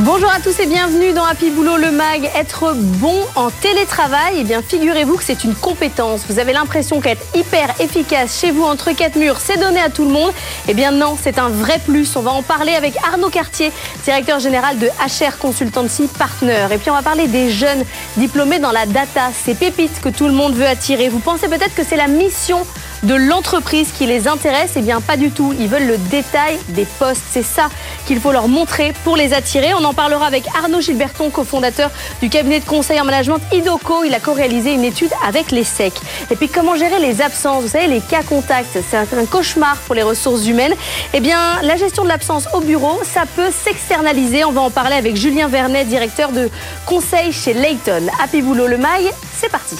Bonjour à tous et bienvenue dans Happy Boulot le Mag. Être bon en télétravail, eh bien figurez-vous que c'est une compétence. Vous avez l'impression qu'être hyper efficace chez vous entre quatre murs, c'est donné à tout le monde. Eh bien non, c'est un vrai plus. On va en parler avec Arnaud Cartier, directeur général de HR Consultancy Partner. Et puis on va parler des jeunes diplômés dans la data, ces pépites que tout le monde veut attirer. Vous pensez peut-être que c'est la mission de l'entreprise qui les intéresse Eh bien, pas du tout. Ils veulent le détail des postes. C'est ça qu'il faut leur montrer pour les attirer. On en parlera avec Arnaud Gilberton, cofondateur du cabinet de conseil en management IDOCO. Il a co-réalisé une étude avec les SEC. Et puis, comment gérer les absences? Vous savez, les cas contacts, c'est un cauchemar pour les ressources humaines. Eh bien, la gestion de l'absence au bureau, ça peut s'externaliser. On va en parler avec Julien Vernet, directeur de conseil chez Layton. Happy Boulot le Mail, c'est parti.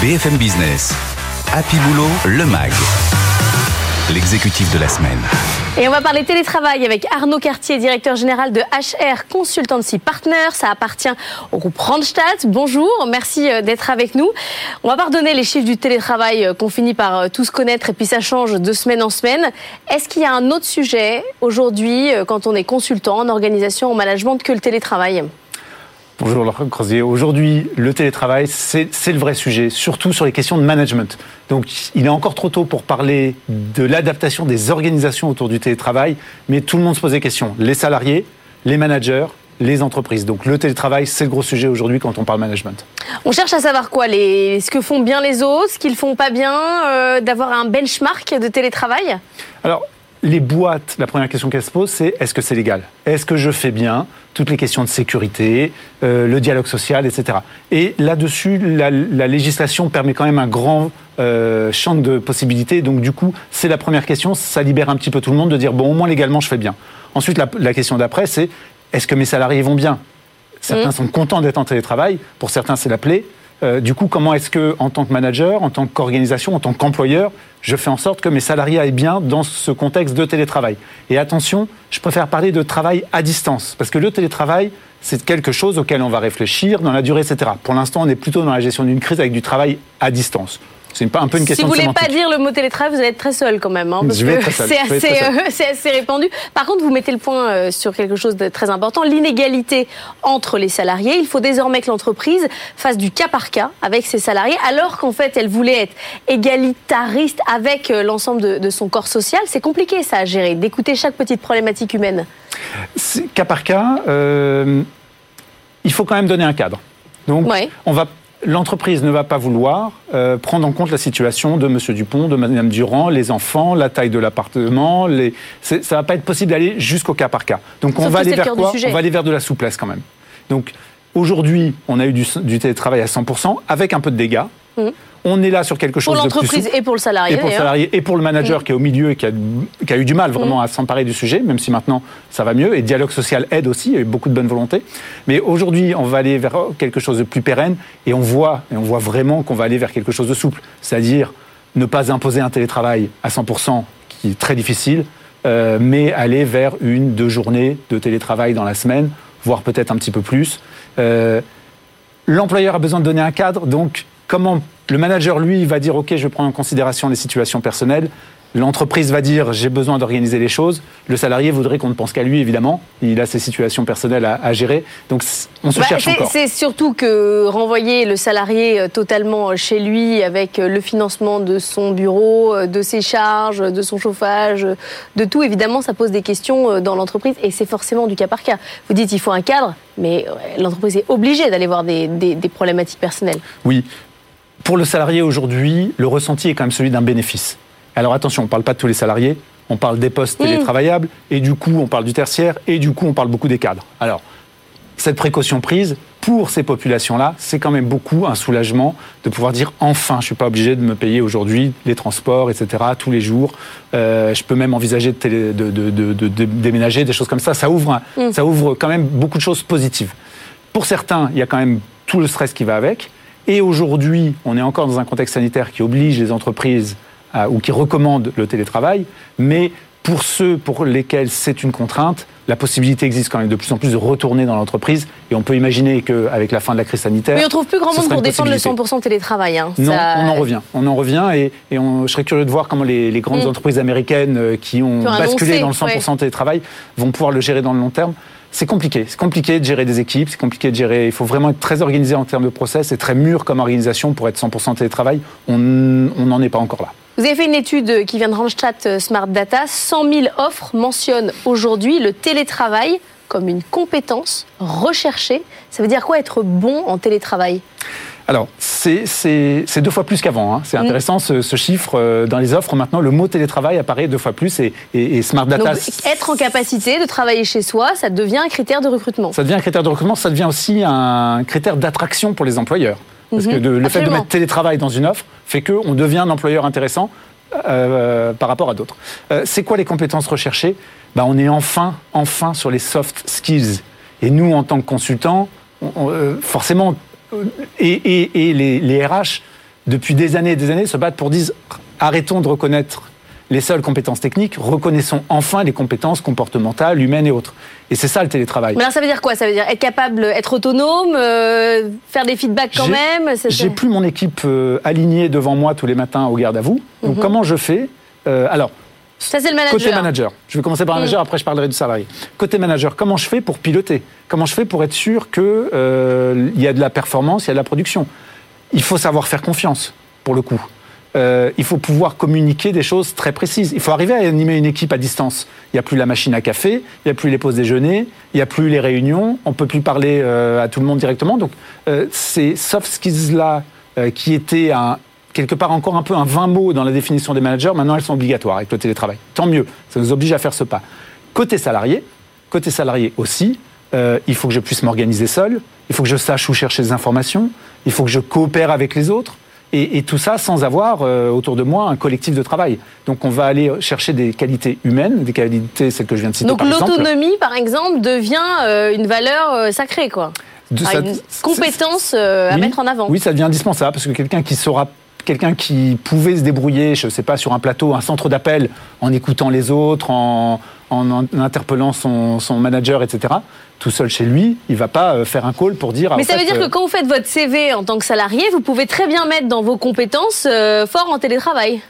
BFM Business, Happy Boulot, le MAG, l'exécutif de la semaine. Et on va parler télétravail avec Arnaud Cartier, directeur général de HR Consultancy Partner. Ça appartient au groupe Randstad. Bonjour, merci euh, d'être avec nous. On va pardonner les chiffres du télétravail euh, qu'on finit par euh, tous connaître et puis ça change de semaine en semaine. Est-ce qu'il y a un autre sujet aujourd'hui quand on est consultant en organisation, en management que le télétravail? Bonjour Laurent Crozier. Aujourd'hui, le télétravail, c'est le vrai sujet, surtout sur les questions de management. Donc, il est encore trop tôt pour parler de l'adaptation des organisations autour du télétravail, mais tout le monde se pose des questions. Les salariés, les managers, les entreprises. Donc le télétravail, c'est le gros sujet aujourd'hui quand on parle management. On cherche à savoir quoi les... Ce que font bien les autres, ce qu'ils font pas bien, euh, d'avoir un benchmark de télétravail? Alors, les boîtes, la première question qu'elles se posent, c'est est-ce que c'est légal? Est-ce que je fais bien toutes les questions de sécurité, euh, le dialogue social, etc. Et là-dessus, la, législation permet quand même un grand euh, champ de possibilités. Donc du coup, c'est la première question. Ça libère un petit peu tout le monde de dire bon, au moins légalement, je fais bien. Ensuite, la, question d'après, c'est est-ce que mes salariés vont bien? Certains mmh. sont contents d'être en télétravail. Pour certains, c'est la plaie. Euh, du coup, comment est-ce que, en tant que manager, en tant qu'organisation, en tant qu'employeur, je fais en sorte que mes salariés aillent bien dans ce contexte de télétravail? Et attention, je préfère parler de travail à distance, parce que le télétravail, c'est quelque chose auquel on va réfléchir dans la durée, etc. Pour l'instant, on est plutôt dans la gestion d'une crise avec du travail à distance. C'est un peu une question Si vous ne voulez pas dire le mot télétravail, vous allez être très seul quand même, hein, parce que c'est assez, euh, assez, répandu. Par contre, vous mettez le point euh, sur quelque chose de très important, l'inégalité entre les salariés. Il faut désormais que l'entreprise fasse du cas par cas avec ses salariés, alors qu'en fait, elle voulait être égalitariste avec euh, l'ensemble de, de, son corps social. C'est compliqué ça à gérer, d'écouter chaque petite problématique humaine. Cas par cas, euh, il faut quand même donner un cadre. Donc, on va l'entreprise ne va pas vouloir euh, prendre en compte la situation de M. Dupont, de Mme Durand, les enfants, la taille de l'appartement. Les... Ça ne va pas être possible d'aller jusqu'au cas par cas. Donc on va aller vers quoi? On va aller vers de la souplesse quand même. Donc aujourd'hui, on a eu du, du télétravail à 100% avec un peu de dégâts. Mmh. On est là sur quelque chose de Pour l'entreprise et pour le salarié. Et pour le salarié et pour le manager mm. qui est au milieu et qui a, eu du mal vraiment mm. à s'emparer du sujet, même si maintenant ça va mieux. Et dialogue social aide aussi, il y a eu beaucoup de bonne volonté. Mais aujourd'hui, on va aller vers quelque chose de plus pérenne et on voit, et on voit vraiment qu'on va aller vers quelque chose de souple. C'est-à-dire ne pas imposer un télétravail à 100% qui est très difficile, euh, mais aller vers une, deux journées de télétravail dans la semaine, voire peut-être un petit peu plus. Euh, l'employeur a besoin de donner un cadre, donc comment le manager, lui, va dire, OK, je prends en considération les situations personnelles. L'entreprise va dire j'ai besoin d'organiser les choses. Le salarié voudrait qu'on ne pense qu'à lui, évidemment. Il a ses situations personnelles à, gérer. Donc on se bah, cherche encore. C'est surtout que renvoyer le salarié euh, totalement chez lui avec euh, le financement de son bureau, euh, de ses charges, de son chauffage, de tout, évidemment, ça pose des questions dans l'entreprise et c'est forcément du cas par cas. Vous dites il faut un cadre, mais l'entreprise est obligée d'aller voir des, des problématiques personnelles. Oui, pour le salarié aujourd'hui, le ressenti est quand même celui d'un bénéfice. Alors attention, on ne parle pas de tous les salariés, on parle des postes télétravaillables, et du coup, on parle du tertiaire, et du coup, on parle beaucoup des cadres. Alors, cette précaution prise, pour ces populations-là, c'est quand même beaucoup un soulagement de pouvoir dire enfin, je ne suis pas obligé de me payer aujourd'hui les transports, etc., tous les jours. Euh, je peux même envisager de, de, déménager, des choses comme ça. Ça ouvre, mm. ça ouvre quand même beaucoup de choses positives. Pour certains, il y a quand même tout le stress qui va avec. Et aujourd'hui, on est encore dans un contexte sanitaire qui oblige les entreprises ou qui recommande le télétravail, mais pour ceux pour lesquels c'est une contrainte, la possibilité existe quand même de plus en plus de retourner dans l'entreprise. Et on peut imaginer qu'avec la fin de la crise sanitaire. Mais on trouve plus grand monde pour défendre le 100% télétravail. Hein. Non, on en revient. On en revient et, je serais curieux de voir comment les, grandes mm. entreprises américaines euh, qui ont basculé dans le 100% télétravail vont pouvoir le gérer dans le long terme. C'est compliqué. C'est compliqué de gérer des équipes, c'est compliqué de gérer. Il faut vraiment être très organisé en termes de process et très mûr comme organisation pour être 100% télétravail. On n'en est pas encore là. Vous avez fait une étude qui vient de Randstad euh, Smart Data. 100 000 offres mentionnent aujourd'hui le télétravail comme une compétence recherchée. Ça veut dire quoi être bon en télétravail? Alors, c'est deux fois plus qu'avant. Hein. C'est mm. intéressant ce, chiffre. Euh, dans les offres, maintenant, le mot télétravail apparaît deux fois plus et, Smart Data. Donc, être en capacité de travailler chez soi, ça devient un critère de recrutement. Ça devient un critère de recrutement, ça devient aussi un critère d'attraction pour les employeurs. Parce que mhm. le fait de mettre télétravail dans une offre fait qu'on devient un employeur intéressant euh, par rapport à d'autres. Euh, c'est quoi les compétences recherchées? Bah, On est enfin, enfin sur les soft skills. Et nous, en tant que consultants, euh, forcément, et, les, les, RH, depuis des années et des années, se battent pour dire arrêtons de reconnaître les seules compétences techniques, reconnaissons enfin les compétences comportementales, humaines et autres. Et c'est ça le télétravail. Mais alors ça veut dire quoi? Ça veut dire être capable, être autonome, euh, faire des feedbacks quand même J'ai plus mon équipe euh, alignée devant moi tous les matins au garde à vous. Donc mhm. comment je fais? Euh, Alors, ça, c'est le manager. Côté manager. Je vais commencer par le manager, après je parlerai du salarié. Côté manager, comment je fais pour piloter? Comment je fais pour être sûr qu'il y a de la performance, il y a de la production? Il faut savoir faire confiance, pour le coup. Euh, il faut pouvoir communiquer des choses très précises. Il faut arriver à animer une équipe à distance. Il n'y a plus la machine à café, il n'y a plus les pauses déjeuner, il n'y a plus les réunions, on ne peut plus parler euh, à tout le monde directement. Donc euh, ces soft skills-là, qui étaient quelque part encore un peu un 20 mots dans la définition des managers, maintenant elles sont obligatoires avec le télétravail. Tant mieux, ça nous oblige à faire ce pas. Côté salarié, côté salarié aussi, il faut que je puisse m'organiser seul, il faut que je sache où chercher des informations, il faut que je coopère avec les autres, et, tout ça sans avoir euh, autour de moi un collectif de travail. Donc on va aller chercher des qualités humaines, des qualités celles que je viens de citer. Donc l'autonomie, par exemple, devient euh, une valeur euh, sacrée, quoi. De, ah, une compétence à mettre en avant. Oui, ça devient indispensable parce que quelqu'un qui saura quelqu'un qui pouvait se débrouiller, je ne sais pas, sur un plateau, un centre d'appel, en écoutant les autres, en, en, interpellant son, son, manager, etc. Tout seul chez lui, il va pas euh, faire un call pour dire. Mais ça veut dire que euh, quand vous faites votre CV en tant que salarié, vous pouvez très bien mettre dans vos compétences euh, fort en télétravail.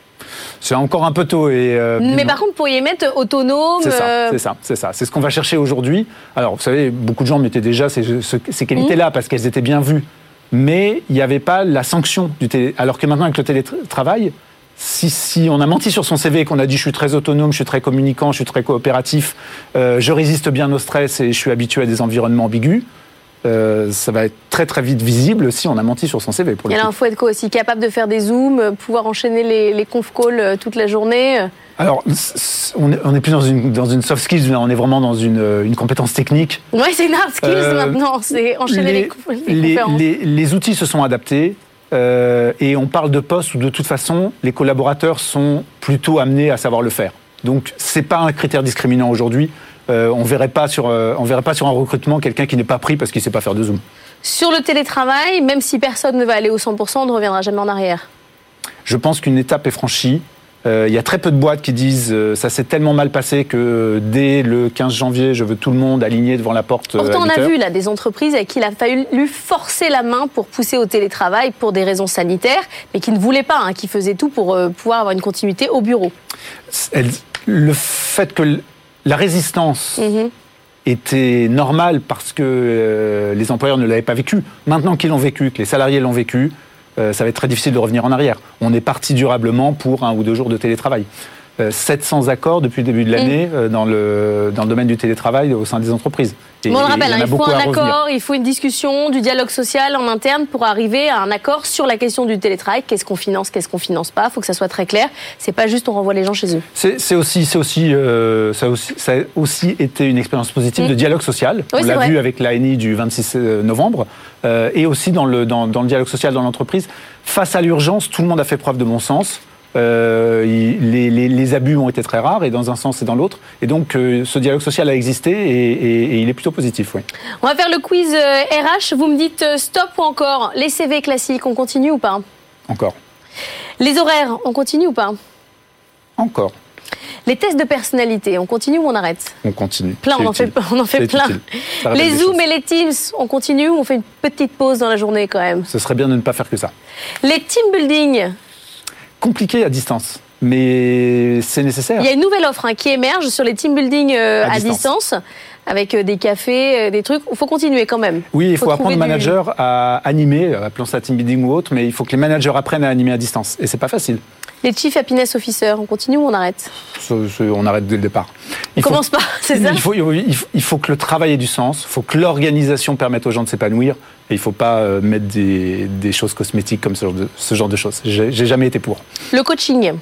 C'est encore un peu tôt. Et, Mais par contre, vous pourriez mettre autonome. C'est ça, c'est ça, c'est ça. C'est ce qu'on va chercher aujourd'hui. Alors, vous savez, beaucoup de gens mettaient déjà ces, ces qualités-là mmh. parce qu'elles étaient bien vues. Mais il n'y avait pas la sanction du télé. Alors que maintenant, avec le télétravail, si, on a menti sur son CV et qu'on a dit je suis très autonome, je suis très communicant, je suis très coopératif, euh, je résiste bien au stress et je suis habitué à des environnements ambigus, euh, ça va être très très vite visible si on a menti sur son CV. Pour le il faut être aussi capable de faire des zooms, pouvoir enchaîner les, les conf calls euh, toute la journée. Alors, on n'est plus dans une, dans une soft skills, on est vraiment dans une, une compétence technique. Oui, c'est une hard skills maintenant, c'est enchaîner les, les, conférences. les, outils se sont adaptés. Euh, et on parle de postes où de toute façon les collaborateurs sont plutôt amenés à savoir le faire. Donc c'est pas un critère discriminant aujourd'hui. Euh, on verrait pas sur euh, on verrait pas sur un recrutement quelqu'un qui n'est pas pris parce qu'il sait pas faire de zoom. Sur le télétravail, même si personne ne va aller au 100%, on ne reviendra jamais en arrière. Je pense qu'une étape est franchie. Euh, il y a très peu de boîtes qui disent euh, ça s'est tellement mal passé que dès le 15 janvier, je veux tout le monde aligné devant la porte. Pourtant, on a vu là des entreprises à qui il a fallu forcer la main pour pousser au télétravail pour des raisons sanitaires, mais qui ne voulaient pas, hein, qui faisaient tout pour pouvoir avoir une continuité au bureau. le fait que la résistance mhm. était normale parce que les employeurs ne l'avaient pas vécu. Maintenant qu'ils l'ont vécu, que les salariés l'ont vécu, euh, ça va être très difficile de revenir en arrière. On est parti durablement pour un ou deux jours de télétravail. 700 accords depuis le début de l'année Mm. dans, le, dans le domaine du télétravail au sein des entreprises. Et- Bon, on le rappelle, hein, il faut un accord, il faut une discussion, du dialogue social en interne pour arriver à un accord sur la question du télétravail. Qu'est-ce qu'on finance, qu'est-ce qu'on finance pas? Il faut que ça soit très clair. C'est pas juste on renvoie les gens chez eux. C'est aussi, c'est aussi, euh, ça a aussi, ça a aussi été une expérience positive Mm. de dialogue social. Oui, On l'a vu avec l'ANI du 26 novembre, euh, et aussi dans le, dans, dans le dialogue social dans l'entreprise. Face à l'urgence, tout le monde a fait preuve de bon sens. Euh, les, les- les abus ont été très rares, et dans un sens et dans l'autre. Et donc, euh, ce dialogue social a existé, et, et- et il est plutôt positif, oui. On va faire le quiz euh, RH. Vous me dites euh, stop ou encore Les CV classiques, on continue ou pas? Encore. Les horaires, on continue ou pas? Encore. Les tests de personnalité, on continue ou on arrête? On continue. Plein, on en, fait, on en fait plein. Les Zooms et les Teams, on continue ou on fait une petite pause dans la journée quand même? Ce serait bien de ne pas faire que ça. Les team building, Compliqué à distance, mais c'est nécessaire. il y a une nouvelle offre hein, qui émerge sur les team building euh, À à, distance. distance. avec euh, des cafés, euh, des trucs. Il faut continuer quand même. Oui, il faut, Faut apprendre aux du- managers à animer, appelons ça team building ou autre, mais il faut que les managers apprennent à animer à distance. Et c'est pas facile. Les chief happiness officers, on continue ou on arrête Ce- ce- on arrête dès le départ. On Il faut- commence pas, c'est ça il faut, il, faut, il faut que le travail ait du sens, il faut que l'organisation permette aux gens de s'épanouir, et il ne faut pas euh, mettre des, des choses cosmétiques comme ce genre de, ce genre de choses. J'ai jamais été pour. Le coaching,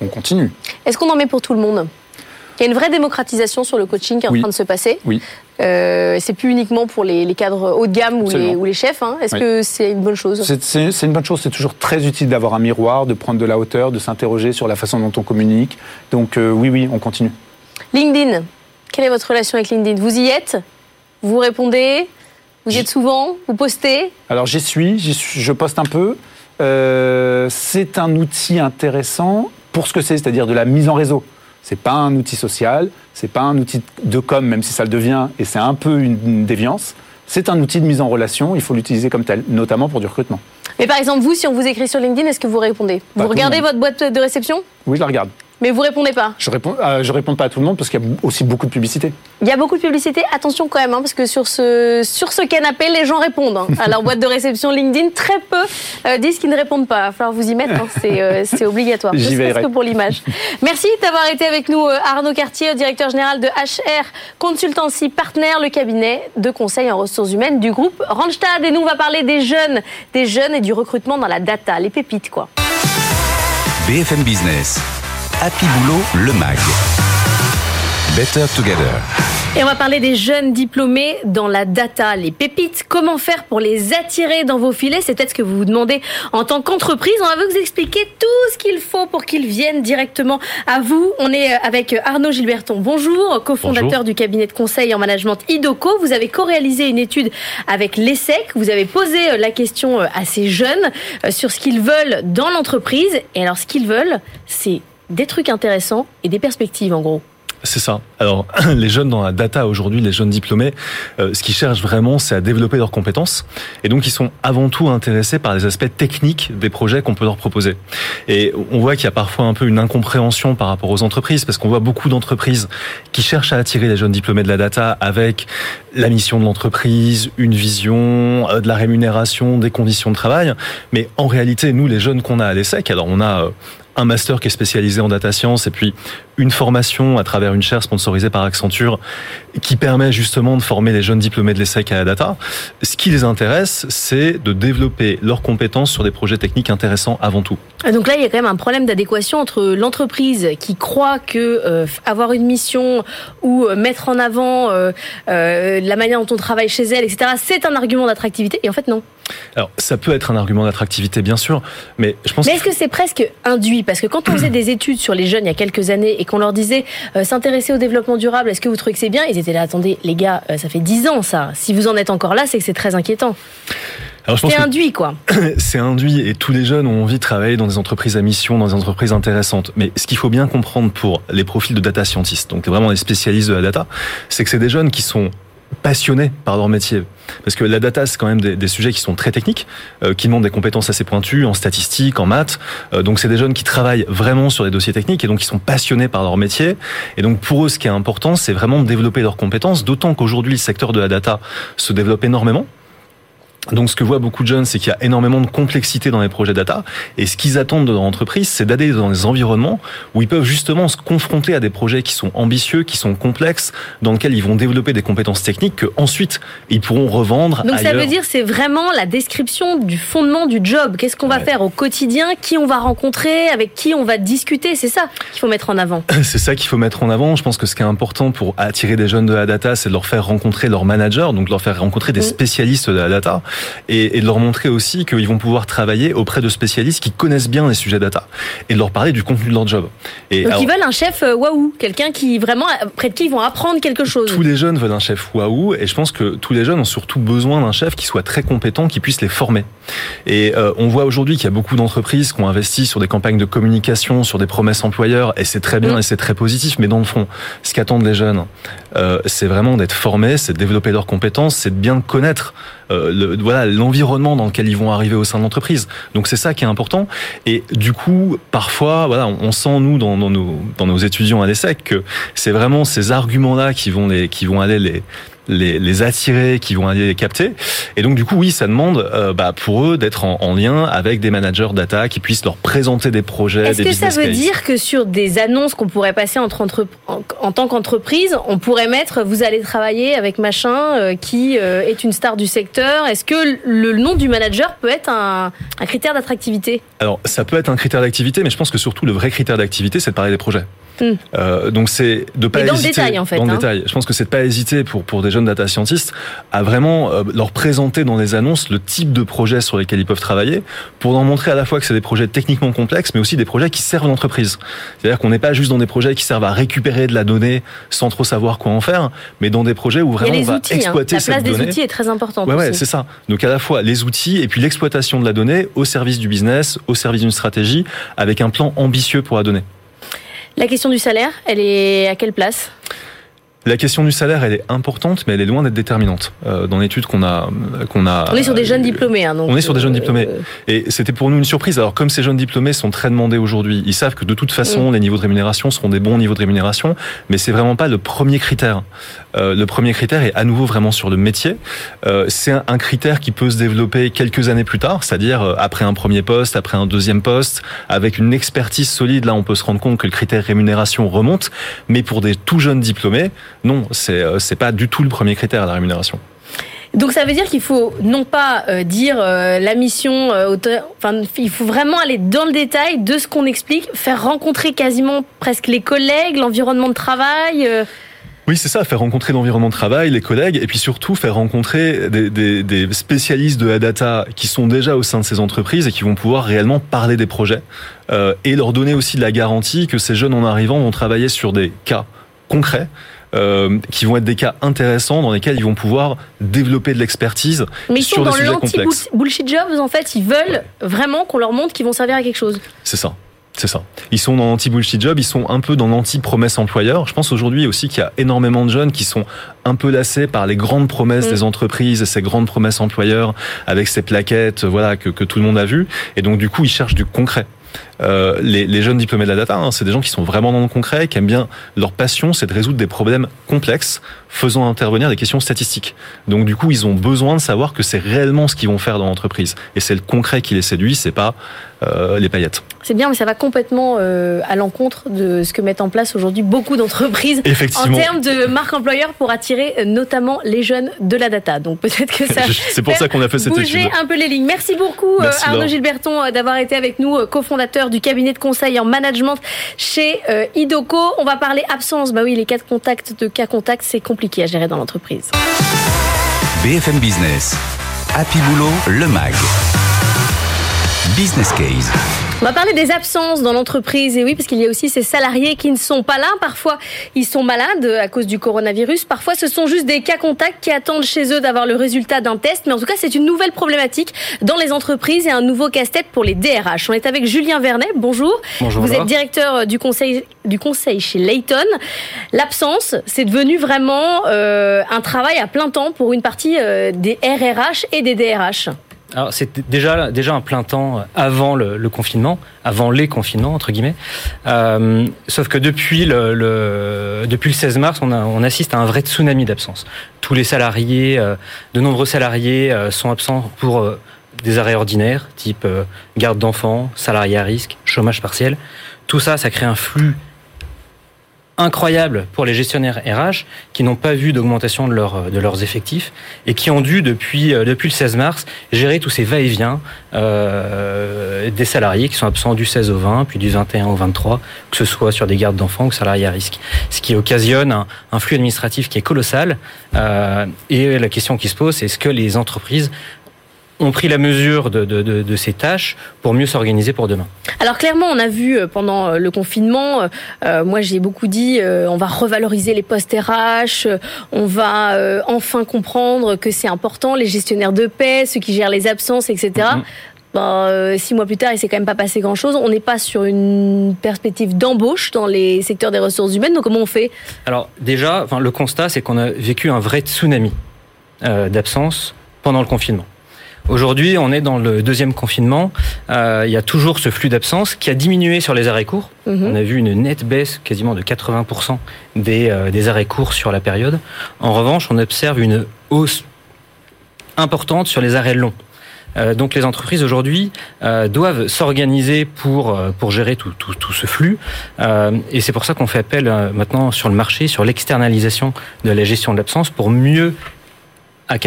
On continue. est-ce qu'on en met pour tout le monde? Il y a une vraie démocratisation sur le coaching qui est en Oui. train de se passer. Oui. Euh, c'est plus uniquement pour les, les cadres haut de gamme ou les, Absolument. ou les chefs. hein. Est-ce Oui. que c'est une bonne chose? C'est- une bonne chose, c'est toujours très utile d'avoir un miroir, de prendre de la hauteur, de s'interroger sur la façon dont on communique. Donc euh, oui, oui, on continue. LinkedIn, quelle est votre relation avec LinkedIn? Vous y êtes? Vous répondez? Vous y êtes souvent? Vous postez? Alors j'y suis, j'y suis, je poste un peu. Euh, c'est un outil intéressant pour ce que c'est, c'est-à-dire de la mise en réseau. C'est pas un outil social, c'est pas un outil de com, même si ça le devient, et c'est un peu une, une déviance. C'est un outil de mise en relation, il faut l'utiliser comme tel, notamment pour du recrutement. Mais par exemple, vous, si on vous écrit sur LinkedIn, est-ce que vous répondez? Vous regardez votre boîte de réception? Oui, je la regarde. Mais vous répondez pas. Je réponds, euh, je réponds pas à tout le monde parce qu'il y a aussi beaucoup de publicité. Il y a beaucoup de publicité. Attention quand même, hein, parce que sur ce, sur ce canapé, les gens répondent hein, à leur boîte de réception LinkedIn. Très peu euh, disent qu'ils ne répondent pas. Il va falloir vous y mettre. hein, c'est, euh, c'est obligatoire. J'y que pour l'image. Merci d'avoir été avec nous, euh, Arnaud Cartier, directeur général de HR Consultancy Partner, le cabinet de conseil en ressources humaines du groupe Randstad. Et nous, on va parler des jeunes, des jeunes et du recrutement dans la data, les pépites, quoi. BFM Business. Happy Boulot, le MAG. Better Together. Et on va parler des jeunes diplômés dans la data, les pépites. Comment faire pour les attirer dans vos filets? C'est peut-être ce que vous vous demandez en tant qu'entreprise. On va vous expliquer tout ce qu'il faut pour qu'ils viennent directement à vous. On est avec Arnaud Gilberton. Bonjour, cofondateur du cabinet de conseil en management IDOCO. Vous avez co-réalisé une étude avec l'ESSEC. Vous avez posé la question à ces jeunes euh, sur ce qu'ils veulent dans l'entreprise. Et alors, ce qu'ils veulent, c'est des trucs intéressants et des perspectives, en gros. C'est ça. Alors, les jeunes dans la data aujourd'hui, les jeunes diplômés, euh, ce qu'ils cherchent vraiment, c'est à développer leurs compétences. Et donc, ils sont avant tout intéressés par les aspects techniques des projets qu'on peut leur proposer. Et on voit qu'il y a parfois un peu une incompréhension par rapport aux entreprises, parce qu'on voit beaucoup d'entreprises qui cherchent à attirer les jeunes diplômés de la data avec la mission de l'entreprise, une vision, euh, de la rémunération, des conditions de travail. Mais en réalité, nous, les jeunes qu'on a à l'ESSEC, alors on a euh, un master qui est spécialisé en data science et puis une formation à travers une chaire sponsorisée par Accenture qui permet justement de former les jeunes diplômés de l'ESSEC à la data. Ce qui les intéresse, c'est de développer leurs compétences sur des projets techniques intéressants avant tout. Ah, Donc là, il y a quand même un problème d'adéquation entre l'entreprise qui croit que euh, avoir une mission ou euh, mettre en avant euh, la manière dont on travaille chez elle, etc., c'est un argument d'attractivité. Et en fait, non. Alors, ça peut être un argument d'attractivité, bien sûr, mais je pense Mais est-ce que c'est presque induit? Parce que quand on faisait des études sur les jeunes il y a quelques années et qu'on leur disait euh, s'intéresser au développement durable, est-ce que vous trouvez que c'est bien? Ils étaient là, attendez, les gars, euh, ça fait 10 ans ça. Si vous en êtes encore là, c'est que c'est très inquiétant. C'est induit, quoi. c'est induit et tous les jeunes ont envie de travailler dans des entreprises à mission, dans des entreprises intéressantes. Mais ce qu'il faut bien comprendre pour les profils de data scientists, donc vraiment les spécialistes de la data, c'est que c'est des jeunes qui sont passionnés par leur métier. Parce que la data, c'est quand même des, des sujets qui sont très techniques, euh, qui demandent des compétences assez pointues en statistiques, en maths. Euh, donc c'est des jeunes qui travaillent vraiment sur des dossiers techniques et donc qui sont passionnés par leur métier. Et donc pour eux, ce qui est important, c'est vraiment de développer leurs compétences, d'autant qu'aujourd'hui, le secteur de la data se développe énormément. Donc, ce que voient beaucoup de jeunes, c'est qu'il y a énormément de complexité dans les projets data. Et ce qu'ils attendent de leur entreprise, c'est d'aller dans des environnements où ils peuvent justement se confronter à des projets qui sont ambitieux, qui sont complexes, dans lesquels ils vont développer des compétences techniques que ensuite ils pourront revendre. Donc, ça veut dire c'est vraiment la description du fondement du job. Qu'est-ce qu'on va faire au quotidien? Qui on va rencontrer? Avec qui on va discuter? C'est ça qu'il faut mettre en avant. C'est ça qu'il faut mettre en avant. Je pense que ce qui est important pour attirer des jeunes de la data, c'est de leur faire rencontrer leurs managers, donc leur faire rencontrer des Mm. spécialistes de la data, et, et de leur montrer aussi qu'ils vont pouvoir travailler auprès de spécialistes qui connaissent bien les sujets data, et de leur parler du contenu de leur job. Et Donc, alors, ils veulent un chef euh, waouh, quelqu'un qui vraiment près de qui ils vont apprendre quelque chose. tous les jeunes veulent un chef waouh, et je pense que tous les jeunes ont surtout besoin d'un chef qui soit très compétent, qui puisse les former. Et euh, on voit aujourd'hui qu'il y a beaucoup d'entreprises qui ont investi sur des campagnes de communication, sur des promesses employeurs, et c'est très bien Mm. et c'est très positif. Mais dans le fond, ce qu'attendent les jeunes, euh, c'est vraiment d'être formés, c'est de développer leurs compétences, c'est de bien connaître euh, le, voilà l'environnement dans lequel ils vont arriver au sein de l'entreprise. Donc c'est ça qui est important. Et du coup, parfois, voilà, on, sent nous dans, dans nos dans nos étudiants à l'ESSEC que c'est vraiment ces arguments-là qui vont les qui vont aller les les, les attirer, qui vont aller les capter. Et donc du coup, oui, ça demande euh, bah, pour eux d'être en, en lien avec des managers data qui puissent leur présenter des projets, Est-ce que ça veut dire que sur des annonces qu'on pourrait passer entre entre- en, en tant qu'entreprise, on pourrait mettre vous allez travailler avec machin euh, qui euh, est une star du secteur? Est-ce que le nom du manager peut être un, un critère d'attractivité? Alors, ça peut être un critère d'activité, mais je pense que surtout le vrai critère d'activité, c'est de parler des projets. Euh, donc c'est de pas Mais dans le hésiter détail, en fait, dans le hein. détail. Je pense que c'est de pas hésiter pour pour des jeunes data scientists à vraiment euh, leur présenter dans les annonces le type de projet sur lesquels ils peuvent travailler pour leur montrer à la fois que c'est des projets techniquement complexes mais aussi des projets qui servent l'entreprise. C'est-à-dire qu'on n'est pas juste dans des projets qui servent à récupérer de la donnée sans trop savoir quoi en faire, mais dans des projets où vraiment on va outils. hein. exploiter La place cette des donnée. outils est très importante. Ouais, ouais, c'est ça. Donc à la fois les outils et puis l'exploitation de la donnée au service du business, au service d'une stratégie, avec un plan ambitieux pour la donnée. La question du salaire, elle est à quelle place? La question du salaire, elle est importante, mais elle est loin d'être déterminante. Euh, dans l'étude qu'on a, qu'on a, On est sur des jeunes diplômés. hein, donc, on est sur des jeunes euh, diplômés. euh, Et c'était pour nous une surprise. Alors comme ces jeunes diplômés sont très demandés aujourd'hui, ils savent que de toute Mm. façon les niveaux de rémunération seront des bons niveaux de rémunération, mais c'est vraiment pas le premier critère. Euh, le premier critère est à nouveau vraiment sur le métier. Euh, c'est un, critère qui peut se développer quelques années plus tard, c'est-à-dire euh, après un premier poste, après un deuxième poste, avec une expertise solide. Là, on peut se rendre compte que le critère rémunération remonte, mais pour des tout jeunes diplômés, non, c'est c'est pas du tout le premier critère la rémunération. Donc ça veut dire qu'il faut non pas dire la mission, euh, enfin il faut vraiment aller dans le détail de ce qu'on explique, faire rencontrer quasiment presque les collègues, l'environnement de travail. Oui, c'est ça, faire rencontrer l'environnement de travail, les collègues, et puis surtout faire rencontrer des, des- des spécialistes de la data qui sont déjà au sein de ces entreprises et qui vont pouvoir réellement parler des projets euh, et leur donner aussi de la garantie que ces jeunes en arrivant vont travailler sur des cas concrets. euh, qui vont être des cas intéressants dans lesquels ils vont pouvoir développer de l'expertise Mais ils sont sur des dans sujets complexes. l'anti-bullshit jobs en fait, ils veulent vraiment qu'on leur montre qu'ils vont servir à quelque chose. C'est ça. C'est ça. Ils sont dans l'anti-bullshit job, ils sont un peu dans l'anti-promesse employeur. Je pense aujourd'hui aussi qu'il y a énormément de jeunes qui sont un peu lassés par les grandes promesses Mm. des entreprises et ces grandes promesses employeurs avec ces plaquettes, voilà, que, que tout le monde a vu. Et donc, du coup, ils cherchent du concret. Euh, les, les jeunes diplômés de la data, hein, c'est des gens qui sont vraiment dans le concret, qui aiment bien leur passion, c'est de résoudre des problèmes complexes, faisant intervenir des questions statistiques. Donc du coup, ils ont besoin de savoir que c'est réellement ce qu'ils vont faire dans l'entreprise, et c'est le concret qui les séduit, c'est pas euh, les paillettes. C'est bien, mais ça va complètement euh, à l'encontre de ce que mettent en place aujourd'hui beaucoup d'entreprises en termes de marque employeur pour attirer notamment les jeunes de la data. Donc peut-être que ça C'est pour ça qu'on a fait cette bouger étude. un peu les lignes. Merci beaucoup Merci, Arnaud. Gilberton d'avoir été avec nous, euh, du cabinet de conseil en management chez euh, Idoco. On va parler absence. Bah oui, les cas de contact de cas contact, c'est compliqué à gérer dans l'entreprise. BFM Business. Happy Boulot, le MAG. Business Case. On va parler des absences dans l'entreprise. Et oui, parce qu'il y a aussi ces salariés qui ne sont pas là. Parfois, ils sont malades à cause du coronavirus. Parfois, ce sont juste des cas contacts qui attendent chez eux d'avoir le résultat d'un test. Mais en tout cas, c'est une nouvelle problématique dans les entreprises et un nouveau casse-tête pour les DRH. On est avec Julien Vernet. Bonjour. Bonjour. Vous êtes directeur du conseil, du conseil chez Layton. L'absence, c'est devenu vraiment euh, un travail à plein temps pour une partie euh, des RRH et des DRH. Alors déjà un plein temps avant le, confinement, avant les confinements entre guillemets. Euh, sauf que depuis le, le, depuis le 16 mars, on, assiste à un vrai tsunami d'absence. Tous les salariés, euh, de nombreux salariés euh, sont absents pour euh, des arrêts ordinaires, type garde d'enfants, salariés à risque, chômage partiel. Tout ça, ça crée un flux incroyable pour les gestionnaires RH qui n'ont pas vu d'augmentation de, leur, de leurs effectifs et qui ont dû, depuis, euh, depuis le 16 mars, gérer tous ces va-et-vient euh, des salariés qui sont absents du 16 au 20, puis du 21 au 23, que ce soit sur des gardes d'enfants ou salariés à risque. Ce qui occasionne un, flux administratif qui est colossal. Euh, et la question qui se pose, c'est est-ce que les entreprises ont pris la mesure de, de, de, de ces tâches pour mieux s'organiser pour demain. Alors clairement, on a vu euh, pendant euh, le confinement, euh, moi j'ai beaucoup dit, euh, on va revaloriser les postes RH, on va euh, enfin comprendre que c'est important, les gestionnaires de paix, ceux qui gèrent les absences, etc. -hmm. Ben, six mois plus tard, il s'est quand même pas passé grand-chose. On n'est pas sur une perspective d'embauche dans les secteurs des ressources humaines. Donc comment on fait? Alors déjà, enfin, le constat, c'est qu'on a vécu un vrai tsunami d'absence pendant le confinement. Aujourd'hui, on est dans le deuxième confinement. Euh, il y a toujours ce flux d'absence qui a diminué sur les arrêts courts. -hmm. On a vu une nette baisse quasiment de 80% des, euh, des arrêts courts sur la période. En revanche, on observe une hausse importante sur les arrêts longs. Euh, donc les entreprises aujourd'hui euh, doivent s'organiser pour, euh, pour gérer tout, tout, tout ce flux. Euh, et c'est pour ça qu'on fait appel euh, maintenant sur le marché, sur l'externalisation de la gestion de l'absence pour mieux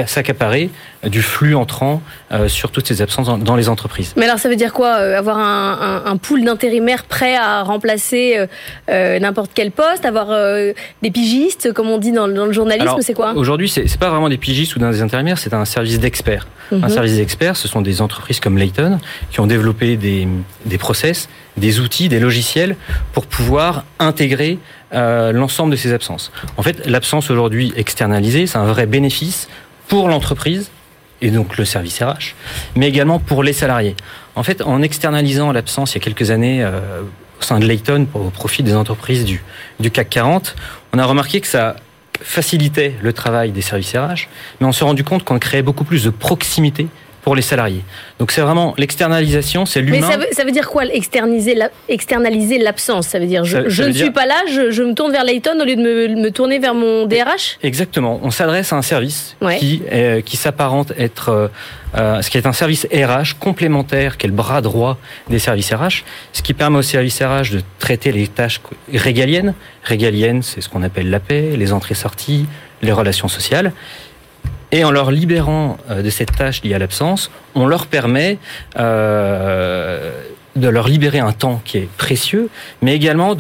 s'accaparer du flux entrant euh, sur toutes ces absences dans, les entreprises. Mais alors ça veut dire quoi euh, Avoir un, un, un, pool d'intérimaires prêts à remplacer euh, euh n'importe quel poste Avoir euh, des pigistes, comme on dit dans, dans le journalisme C'est quoi? Aujourd'hui, c'est pas vraiment des pigistes ou des intérimaires, c'est un service d'experts. Mm -hmm. Un service d'experts, ce sont des entreprises comme Layton qui ont développé des, des process, des outils, des logiciels pour pouvoir intégrer euh, l'ensemble de ces absences. En fait, l'absence aujourd'hui externalisée, c'est un vrai bénéfice pour l'entreprise et donc le service RH, mais également pour les salariés. En fait, en externalisant l'absence il y a quelques années euh, au sein de Layton pour, au profit des entreprises du, du CAC 40, on a remarqué que ça facilitait le travail des services RH, mais on s'est rendu compte qu'on créait beaucoup plus de proximité pour les salariés. Donc c'est vraiment l'externalisation, c'est l'humain. Mais ça veut, ça veut, dire quoi externaliser l'absence Ça veut dire je, ça, je ça ne dire... suis pas là, je, je, me tourne vers Layton au lieu de me, me tourner vers mon DRH Exactement. On s'adresse à un service ouais. qui, euh, qui s'apparente être euh, euh, ce qui est un service RH complémentaire, qui est le bras droit des services RH, ce qui permet aux services RH de traiter les tâches régaliennes. Régaliennes, c'est ce qu'on appelle la paix, les entrées-sorties, les relations sociales. Et en leur libérant euh, de cette tâche liée à l'absence, on leur permet euh, de leur libérer un temps qui est précieux, mais également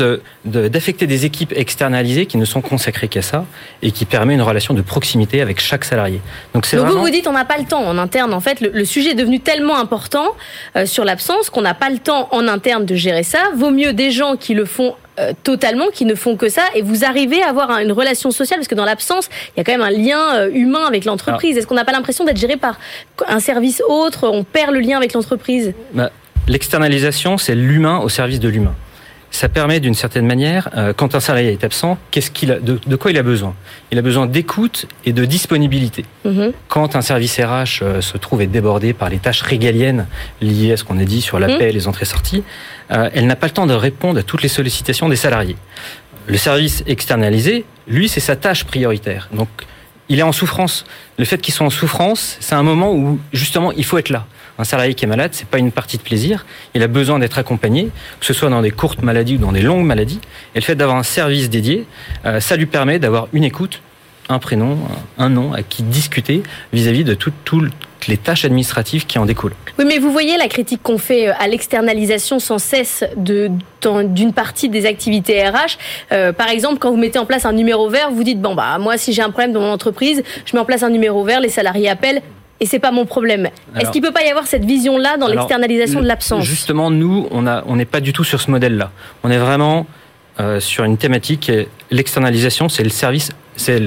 d'affecter de, des équipes externalisées qui ne sont consacrées qu'à ça et qui permet une relation de proximité avec chaque salarié. Donc, Donc vraiment... vous vous dites on n'a pas le temps en interne. En fait, le, le sujet est devenu tellement important euh, sur l'absence qu'on n'a pas le temps en interne de gérer ça. Vaut mieux des gens qui le font euh, totalement, qui ne font que ça, et vous arrivez à avoir une relation sociale, parce que dans l'absence, il y a quand même un lien euh, humain avec l'entreprise. Est-ce qu'on n'a pas l'impression d'être géré par un service autre? On perd le lien avec l'entreprise? Bah, L'externalisation, c'est l'humain au service de l'humain. Ça permet d'une certaine manière, euh, quand un salarié est absent, qu'est-ce qu'il a, de, de, quoi il a besoin? Il a besoin d'écoute et de disponibilité. -hmm. Quand un service RH euh, se trouve être débordé par les tâches régaliennes liées à ce qu'on a dit sur la mm -hmm. paix, les entrées-sorties, euh, elle n'a pas le temps de répondre à toutes les sollicitations des salariés. Le service externalisé, lui, c'est sa tâche prioritaire. Donc, il est en souffrance. Le fait qu'il soit en souffrance, c'est un moment où justement il faut être là. Un salarié qui est malade, c'est pas une partie de plaisir. Il a besoin d'être accompagné, que ce soit dans des courtes maladies ou dans des longues maladies. Et le fait d'avoir un service dédié, euh, ça lui permet d'avoir une écoute, un prénom, un nom à qui discuter vis-à-vis -vis de toutes tout, les tâches administratives qui en découlent. Oui, mais vous voyez la critique qu'on fait à l'externalisation sans cesse d'une partie des activités RH. Euh, par exemple, quand vous mettez en place un numéro vert, vous dites bon bah moi si j'ai un problème dans mon entreprise, je mets en place un numéro vert, les salariés appellent, et c'est pas mon problème. Est-ce qu'il peut pas y avoir cette vision-là dans l'externalisation de l'absence Justement, nous, on n'est on pas du tout sur ce modèle-là. On est vraiment euh, sur une thématique. L'externalisation, c'est le service, c'est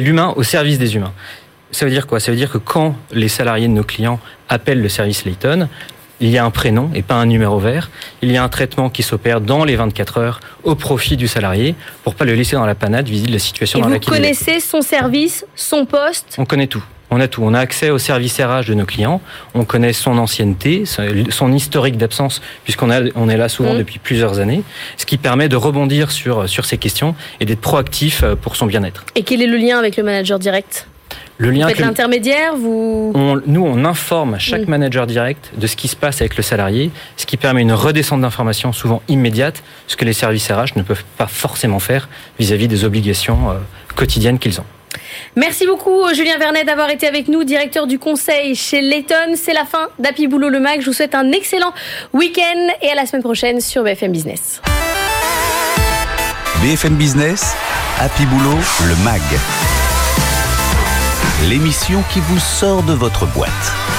l'humain au service des humains. Ça veut dire quoi? Ça veut dire que quand les salariés de nos clients appellent le service Layton, il y a un prénom et pas un numéro vert. Il y a un traitement qui s'opère dans les 24 heures au profit du salarié pour pas le laisser dans la panade vis-à-vis de la situation et dans laquelle il est. Vous connaissez son service, son poste? On connaît tout. On a tout. On a accès au service RH de nos clients. On connaît son ancienneté, son historique d'absence, puisqu'on on est là souvent mmh. depuis plusieurs années, ce qui permet de rebondir sur, sur ces questions et d'être proactif euh, pour son bien-être. Et quel est le lien avec le manager direct? Le lien vous faites l'intermédiaire, vous nous on informe chaque mmh. manager direct de ce qui se passe avec le salarié, ce qui permet une redescente d'informations souvent immédiate, ce que les services RH ne peuvent pas forcément faire vis-à-vis des obligations euh, quotidiennes qu'ils ont. Merci beaucoup Julien Vernet d'avoir été avec nous, directeur du conseil chez Layton. C'est la fin d'Happy Boulot le Mag. Je vous souhaite un excellent week-end et à la semaine prochaine sur BFM Business. BFM Business, Happy Boulot le Mag. L'émission qui vous sort de votre boîte.